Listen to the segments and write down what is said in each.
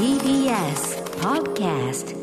TBS Podcast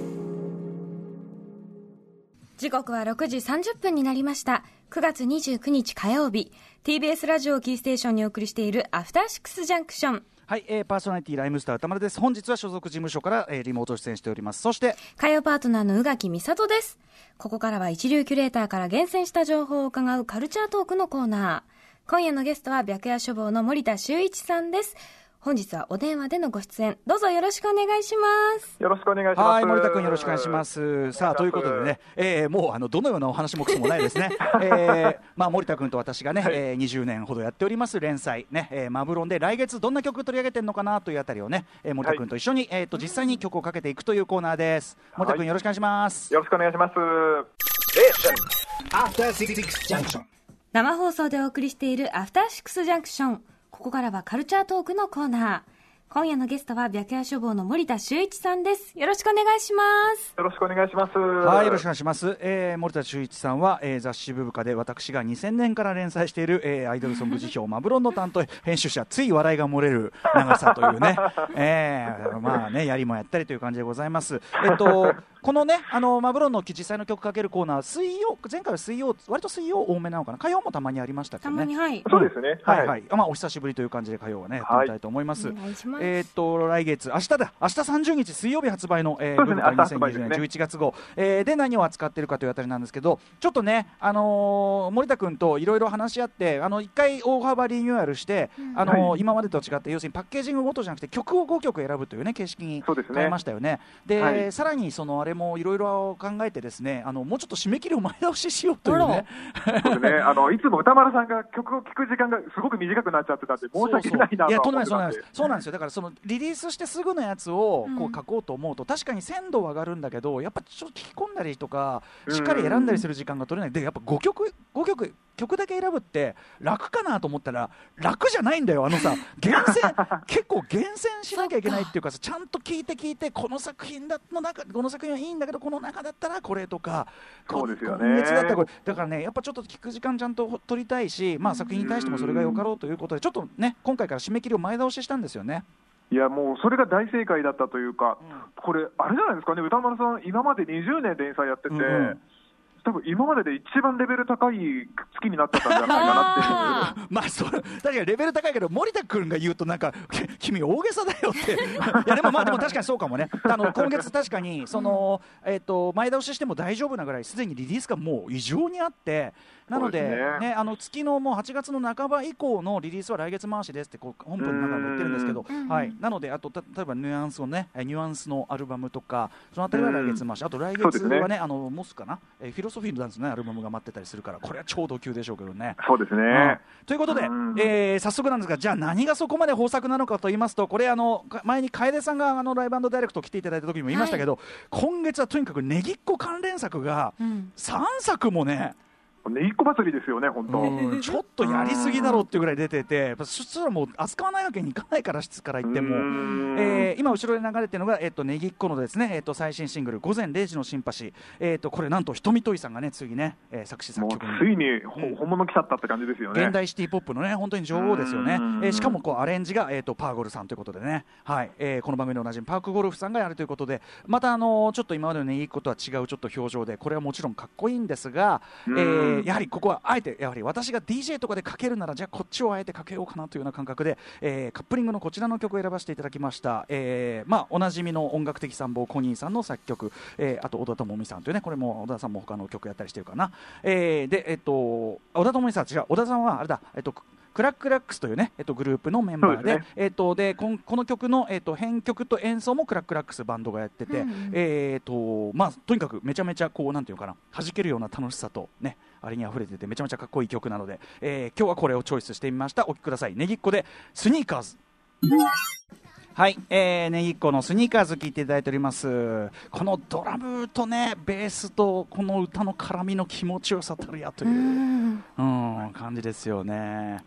時刻は6時30分になりました。9月29日火曜日、TBS ラジオキーステーションにお送りしているアフターシックスジャンクション。はい、えー、パーソナリティライムスター歌丸です。本日は所属事務所から、えー、リモート出演しております。そして、火曜パートナーの宇垣美里です。ここからは一流キュレーターから厳選した情報を伺うカルチャートークのコーナー。今夜のゲストは白夜処方の森田修一さんです。本日はお電話でのご出演、どうぞよろしくお願いします。よろしくお願いします。はい、森田君よろしくお願いします。さあ、ということでね、えー、もう、あの、どのようなお話もくそもないですね。えー、まあ、森田君と私がね、えー、20年ほどやっております連載、ね、えー、マブロンで来月どんな曲取り上げてるのかなというあたりをね、えー、森田君と一緒に、えっ、と、実際に曲をかけていくというコーナーです。森田君よろしくお願いします。よろしくお願いします。After Six Junction. 生放送でお送りしているアフターシックスジャンクション。ここからはカルチャートークのコーナー。今夜のゲストは白夜処方の森田修一さんです。よろしくお願いします。よろしくお願いします。はい、よろしくお願いします。えー、森田修一さんは、えー、雑誌ブブカで私が2000年から連載している、えー、アイドルソング辞表マブロンの担当編集者、つい笑いが漏れる長さというね、えー、まあね、やりもやったりという感じでございます。えっと、このね、あのマブロンの実際の曲かけるコーナー、水曜、前回は水曜、割と水曜多めなのかな、火曜もたまにありましたけどね。たまに、はい。そうですね。はい、はい、まあ、お久しぶりという感じで火曜はね、やってみたいと思います。お願いします。えーっと来月、明日だ、明日30日水曜日発売の、えー、そうですね。文化明日発売です2020ね年11月号、えーで何を扱っているかというあたりなんですけど、ちょっとね、あのー森田君といろいろ話し合って、あの一回大幅リニューアルして、あのーはい。今までと違って、要するにパッケージングごとじゃなくて、曲を5曲選ぶというね、形式に変えましたよね。で、はい。さらにそのあれもいろいろ考えてですね、あのもうちょっと締め切りを前倒ししようというね。そうですね。あの、いつも歌丸さんが曲を聴く時間がすごく短くなっちゃってたんで、申し訳ないなといや、はとんでもない、思ってたんでそうなんです。そうなんですよ。だから、そのリリースしてすぐのやつをこうんう書こうと思うと、確かに鮮度は上がるんだけど、やっぱちょっと聞き込んだりとか、しっかり選んだりする時間が取れない。で、やっぱ5曲、5曲、曲だけ選ぶって楽かなと思ったら、楽じゃないんだよ。あのさ、厳選、結構厳選しなきゃいけないっていうかさ、ちゃんと聞いて聞いて、この作品だの中、この作品はいいんだけど、この中だったらこれとか、こそうですよねだったらこれ、だからね、やっぱちょっと聞く時間ちゃんと取りたいし、まあ作品に対してもそれがよかろうということで、ちょっとね、今回から締め切りを前倒ししたんですよね。いや、もうそれが大正解だったというか、これ、あれじゃないですかね、歌丸さん、今まで20年連載やってて、うんうん多分今までで一番レベル高い月になったんじゃないかなっていう。まあそれ確かにレベル高いけど森田君が言うとなんかき君大げさだよって。いやでもまあでも確かにそうかもね。あの今月確かにその、えっと前倒ししても大丈夫なぐらいすでにリリースがもう異常にあって。なのでね。ねあの月のもう8月の半ば以降のリリースは来月回しですってこう本文の中でも言ってるんですけど、うんはい、なのであとた例えばニュアンスのねえニュアンスのアルバムとかそのあたりは来月回しあと来月はねあのモスかな、えフィロソフィーのダンスの、ね、アルバムが待ってたりするからこれは超同級でしょうけどね。そうですね。うんということで、うんえー早速なんですが、じゃあ何がそこまで豊作なのかと言いますと、これあの、か前に楓さんがあのライブダイレクト来ていただいた時にも言いましたけど、今月はとにかくねぎっこ関連作がうん。3作もね、ね一個祭りですよね、本当。うんちょっとやりすぎだろうっていうぐらい出てて、やっぱそしたらもう扱わないわけにいかないから、質から言っても。えー今後ろで流れてるのが、えっとねぎっこのですね、えっと最新シングル「午前0時のシンパシー」えっとこれなんと瞳といさんがね次ね、えー作詞作もう曲についにほうん本物来ちゃったって感じですよね。現代シティポップのね本当に女王ですよね。う、ん。えーしかもこうアレンジが、えー、とパーゴルさんということでね、はい。えーこの番組でおなじみパークゴルフさんがやるということでまた、あのーちょっと今までのねいいことは違うちょっと表情でこれはもちろんかっこいいんですが、えーうん。やはりここはあえてやはり私が DJ とかでかけるならじゃあこっちをあえてかけようかなというような感覚で、えーカップリングのこちらの曲を選ばせていただきました、えーまあ、おなじみの音楽的参謀コニーさんの作曲、えーあと小田朋美さんというねこれも小田さんも他の曲やったりしてるかな、えーでえっと小田朋美さん違う小田さんはあれだえっと CRCK/LCKS というね、えっと、グループのメンバーで、ね。えっと、でこの曲の、えっと、編曲と演奏も CRCK/LCKS バンドがやってて、うんえっとまあ、とにかくめちゃめちゃこうなんていうのかな弾けるような楽しさとねあれに溢れててめちゃめちゃかっこいい曲なので、えー今日はこれをチョイスしてみました。お聴きください。ねぎっこでスニーカーズ。はい、えー、ねぎっこのスニーカーズ聴いていただいております。このドラムとねベースとこの歌の絡みの気持ちよさたるやというう、ん。うん、感じですよね。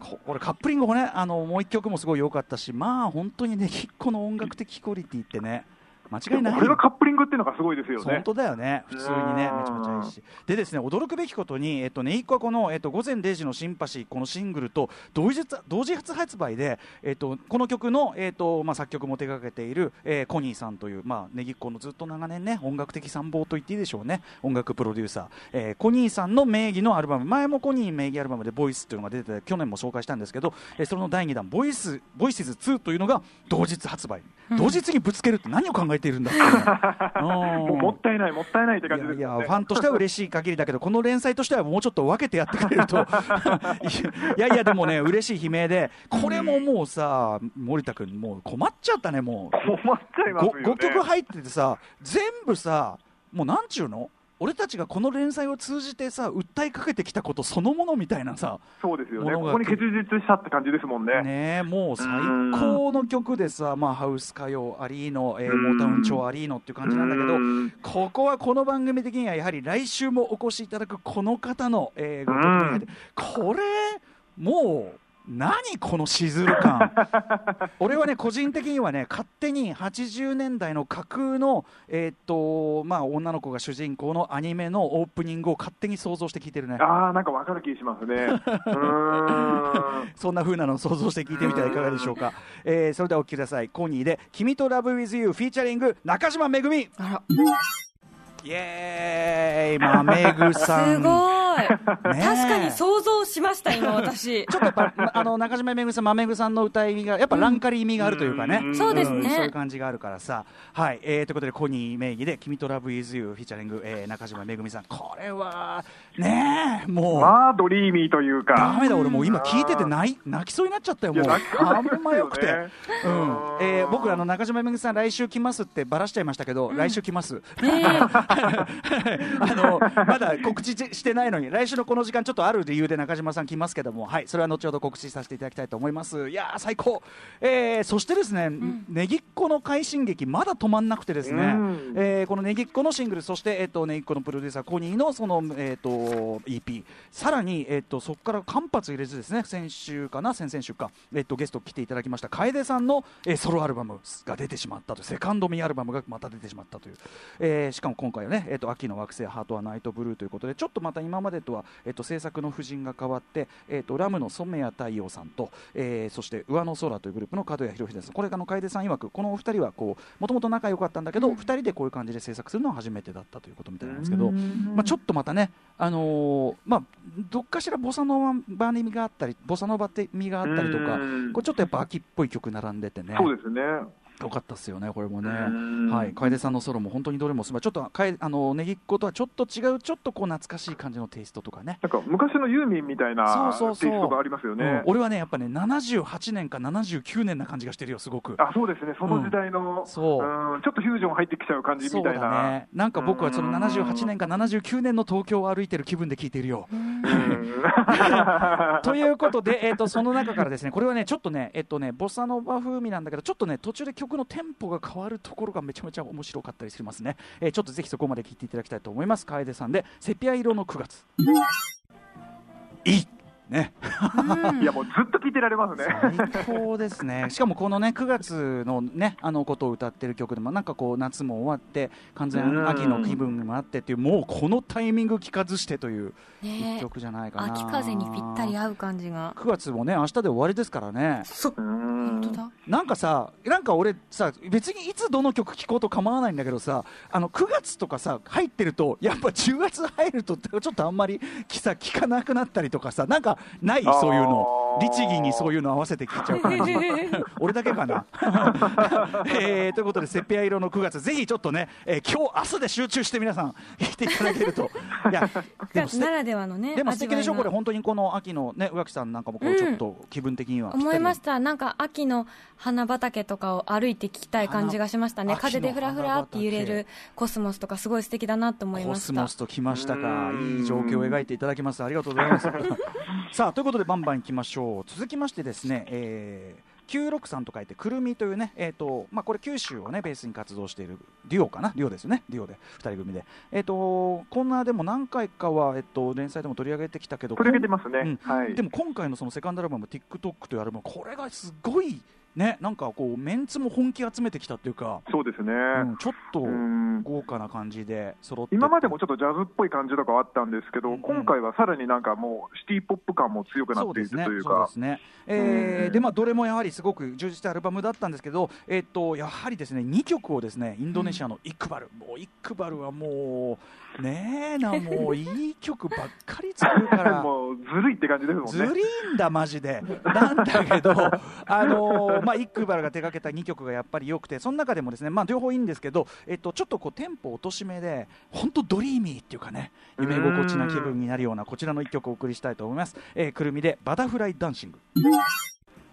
ここれカップリングもねあのもう一曲もすごい良かったしまあ本当にねぎっこの音楽的クオリティってね間違いない。これがカップリングっていうのがすごいですよね。本当だよね、普通にね、めちゃめちゃいいし。でですね、驚くべきことに、えっとね、一個はこの、えっと、午前0時のシンパシー、このシングルと同時同時発売で、えっと、この曲の、えっとまあ、作曲も手掛けている、えー、コニーさんという、まあ、 Negicco のずっと長年ね、音楽的参謀と言っていいでしょうね、音楽プロデューサー、えー、コニーさんの名義のアルバム、前もコニー名義アルバムで Voice というのが出てて、去年も紹介したんですけど、えー、その第2弾、 Voice、Voices 2というのが同日発売、同日にぶつけるって何を考えているんだって ももったいない、もったいないって感じです、ね、いやファンとしては嬉しい限りだけど、この連載としてはもうちょっと分けてやってくれると、いやいや、でもね、嬉しい悲鳴で、これももうさ、森田君、もう困っちゃったね、もう。困っちゃいますよ、ね、5, 5曲入っててさ、全部さ、もうなんちゅうの？俺たちがこの連載を通じてさ訴えかけてきたことそのものみたいなさそうですよね。ここに結実したって感じですもんね。ねもう最高の曲でさ、まあ、ハウス歌謡ありの、えー、モータウン調ありのっていう感じなんだけどここはこの番組的にはやはり来週もお越しいただくこの方の、えー、ご曲でこれもう何このしずる感。俺はね個人的にはね勝手に80年代の架空の、えー、っとまあ、女の子が主人公のアニメのオープニングを勝手に想像して聞いてるね。ああなんかわかる気しますね。そんな風なのを想像して聞いてみてはいかがでしょうか、えー、それではお聴きください。コニーで「君とラブ with you」フィーチャリング中島めぐみ。あら。イエーイ、まめぐさん。い。ね、確かに想像しました、今私。ちょっとやっぱ、あの、中島めぐさん、まめぐさんの歌意味が、やっぱランカリ意味があるというかね。うそうですね、そういう感じがあるからさ。はい、えー、ということで、コニー名義で、君とラブイズユー、フィーチャリング、えー、中島めぐみさん。これは、ねえ、もう。まあ、ドリーミーというか。ダメだ、俺もう今聞いてて泣い、泣きそうになっちゃったよ、もう。あんまよくて。うん。えー、僕、あの、中島めぐみさん、来週来ますってばらしちゃいましたけど、来週来ます。えー あのまだ告知してないのに来週のこの時間ちょっとある理由で中島さん来ますけども。はい。それは後ほど告知させていただきたいと思います。いや最高、えー、そしてですね、うん、ねぎっこの快進撃まだ止まんなくてですね、うん、えー、このねぎっこのシングルそしてえっ、ー、とねぎっこのプロデューサーコニーのそのえっ、ー、と EP さらにえっ、ー、とそこから間髪入れずですね。先週かな？先々週か。えっ、とゲスト来ていただきました。楓さんの、えー、ソロアルバムが出てしまったとセカンドミアルバムがまた出てしまったという、えー、しかも今回はねえっ、と秋の惑星ハートはナイトブルーということでちょっとまた今までとは、えっと、制作の布陣が変わって、えっと、ラムの染谷太陽さんと、えー、そして上の空というグループの角谷博秀ですこれがの楓さん曰くこのお二人はもともと仲良かったんだけど、うん、2人でこういう感じで制作するのは初めてだったということみたいなんですけど、まあ、ちょっとまたね、あのー、まあ、どっかしらボサノバ味があったりボサノバ味があったりとかこれちょっとやっぱ秋っぽい曲並んでてね。そうですねよかったですよね、これもね。はい、楓さんのソロも本当にどれもすばちょっとかえあのねぎっことはちょっと違う、ちょっとこう懐かしい感じのテイストとかね。なんか昔のユーミンみたいなテイストがありますよね。うん、俺はね、やっぱね、78年か79年な感じがしてるよ、すごく。あ、そうですね、その時代の、うん、そう、ちょっとフュージョン入ってきちゃう感じみたいな。ね、なんか僕はその78年か79年の東京を歩いてる気分で聞いているよ。ということで、えっ、ー、とその中からですね、これはね、ちょっとね、えっ、ー、とね、ボサノバ風味なんだけど、ちょっとね、途中で曲曲のテンポが変わるところがめちゃめちゃ面白かったりしますね、えー、ちょっとぜひそこまで聞いていただきたいと思います楓さんでセピア色の9月いいね、いやもうずっと聞いてられますね。最高ですね。しかもこのね9月のねあのことを歌ってる曲でもなんかこう夏も終わって完全秋の気分もあってっていうもうこのタイミング聞かずしてという一曲じゃないかな。秋風にぴったり合う感じが。9月もね明日で終わりですからね。そ本当だ。なんかさなんか俺さ別にいつどの曲聴こうと構わないんだけどさあの9月とかさ入ってるとやっぱ10月入るとちょっとあんまりさ聞かなくなったりとかさなんかない？そういうの律儀にそういうの合わせて聞いちゃう感じ 俺だけかな、えー、ということでセピア色の9月ぜひちょっとね、えー、今日明日で集中して皆さん聞いていただけると。いや でもならではのねでも素敵でしょ？これ本当にこの秋のね宇垣さんなんかもこうちょっと気分的には、うん、思いました。なんか秋の花畑とかを歩いていきたい感じがしましたね。風でふらふらって揺れるコスモスとかすごい素敵だなと思いました。コスモスときましたか。いい状況を描いていただきます。ありがとうございます。さあということでバンバンいきましょう続きましてですね、えー、963と書いてくるみというね、えーとまあ、これ九州をねベースに活動しているデュオかな？デュオですよね？デュオで2人組で、えーと、こんなでも何回かは、えーと、連載でも取り上げてきたけど取り上げてますね、うん、はい、でも今回のそのセカンドアルバム TikTok というアルバムこれがすごいねなんかこうメンツも本気集めてきたっていうか、そうですね、うん、ちょっとうん。豪華な感じで揃って今までもちょっとジャズっぽい感じとかはあったんですけど、うん今回はさらになんかもうシティポップ感も強くなっているというか。そうで、まあどれもやはりすごく充実したアルバムだったんですけど、えっとやはりですね2曲をですねインドネシアのイックバル、もうイックバルはもうねえなもういい曲ばっかり作るから。もうずるいって感じですもんね。ずりーんだ、マジで。なんだけど、あのーまあ、イックバルが手掛けた2曲がやっぱり良くて、その中でもですね、まあ、両方いいんですけど、えっと、ちょっとこうテンポ落としめで、本当ドリーミーっていうかね、夢心地な気分になるような、こちらの1曲をお送りしたいと思います。えーくるみでバタフライダンシング。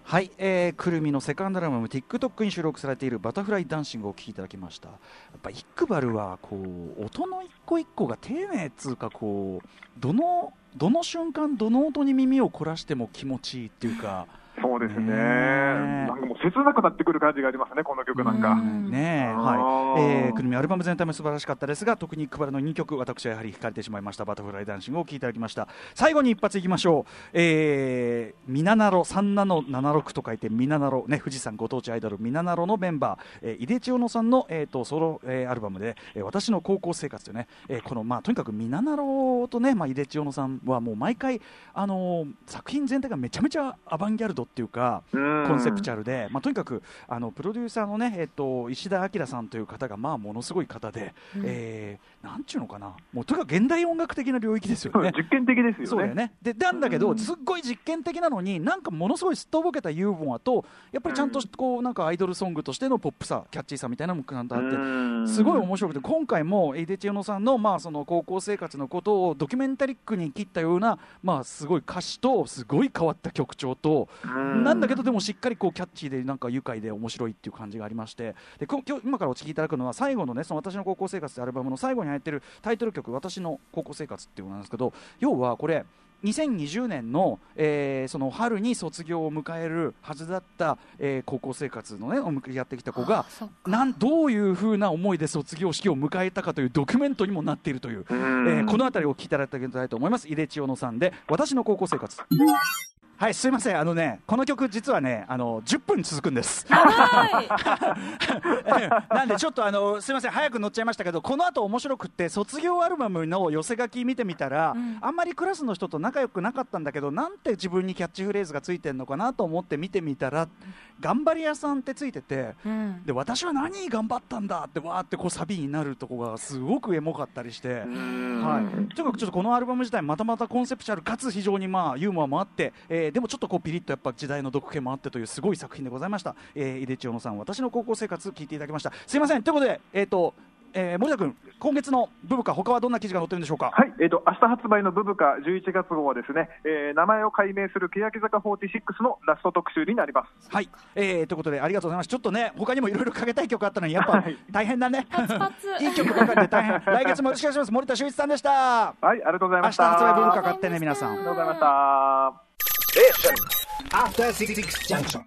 はい、えー、くるみのセカンドアルバム TikTok に収録されているバタフライダンシングをお聴きいただきました。やっぱイックバルはこう音の一個一個が丁寧っつうかこうどのどの瞬間どの音に耳を凝らしても気持ちいいっていうかそうですね。なんかもう切なくなってくる感じがありますね、この曲なんか。うんねはい、ーえー、くるみアルバム全体も素晴らしかったですが、特に配るの2曲、私はやはり惹かれてしまいました、バタフライダンシングを聴いていただきました。最後に一発いきましょう。えー、ミナナロ、3ナノ76と書いて、ミナナロ、ね、富士山ご当地アイドル、ミナナロのメンバー、えー、井出千代野さんの、えー、とソロ、えーアルバムで、えー私の高校生活というね、えーこの、まあ、とにかくミナナロとね、まあ、井出千代野さんはもう毎回、あのー作品全体がめちゃめちゃアバンギャルドっていうか、うん。コンセプチャルで、まあ、とにかくあのプロデューサーのね、えっと、石田明さんという方が、まあ、ものすごい方で、えーなんちゅうのかな、もうとにかく現代音楽的な領域ですよね。実験的ですよね。そうだよね。でなんだけど、うん。すっごい実験的なのになんかものすごいすっとぼけたユーモアとやっぱりちゃんとこうなんかアイドルソングとしてのポップさキャッチーさみたいなのもちゃんとあってうん。すごい面白くて今回も井出千代野さんの,、まあその高校生活のことをドキュメンタリックに切ったような、まあ、すごい歌詞とすごい変わった曲調とうんなんだけどでもしっかりこうキャッチーでなんか愉快で面白いっていう感じがありまして。でこ今日今からお聴きいただくのは最後のねその私の高校生活ってアルバムの最後に入ってるタイトル曲「私の高校生活」っていうのなんですけど要はこれ2020年の,、えーその春に卒業を迎えるはずだった、えー高校生活のねをやってきた子がなんどういうふうな思いで卒業式を迎えたかというドキュメントにもなっているという、えうん。ーこの辺りをお聞きいただきたいと思います。井出千代野さんで「私の高校生活」はいすいません。あのねこの曲実はねあの10分続くんです。なんでちょっとあのすいません。早く乗っちゃいましたけどこの後面白くって卒業アルバムの寄せ書き見てみたら、うん。あんまりクラスの人と仲良くなかったんだけどなんて自分にキャッチフレーズがついてるのかなと思って見てみたら「頑張り屋さん」ってついててうん。で私は何頑張ったんだってわーってこうサビになるとこがすごくエモかったりして。うん。はい、とにかくちょっとこのアルバム自体またまたコンセプチュアルかつ非常にまあユーモアもあって、えーでもちょっとこうピリッとやっぱ時代の毒気もあってというすごい作品でございました、えー、井出千代野さん私の高校生活聞いていただきました。すいません。ということでえっ、と、えー森田君今月のブブカ他はどんな記事が載ってるんでしょうか？はい、えっ、と、明日発売のブブカ11月号はですね、えー名前を改名する欅坂46のラスト特集になります。はい、えー、ということでありがとうございます。ちょっとね他にもいろいろかけたい曲あったのにやっぱはい。大変だね。パツパツ。いい曲ばかりで大変。来月もよろしくお願いします。森田修一さんでした。はい、ありがとうござい明日ました。発売ブブあカ買ってね皆さん。りがとうございました。After Six Junction.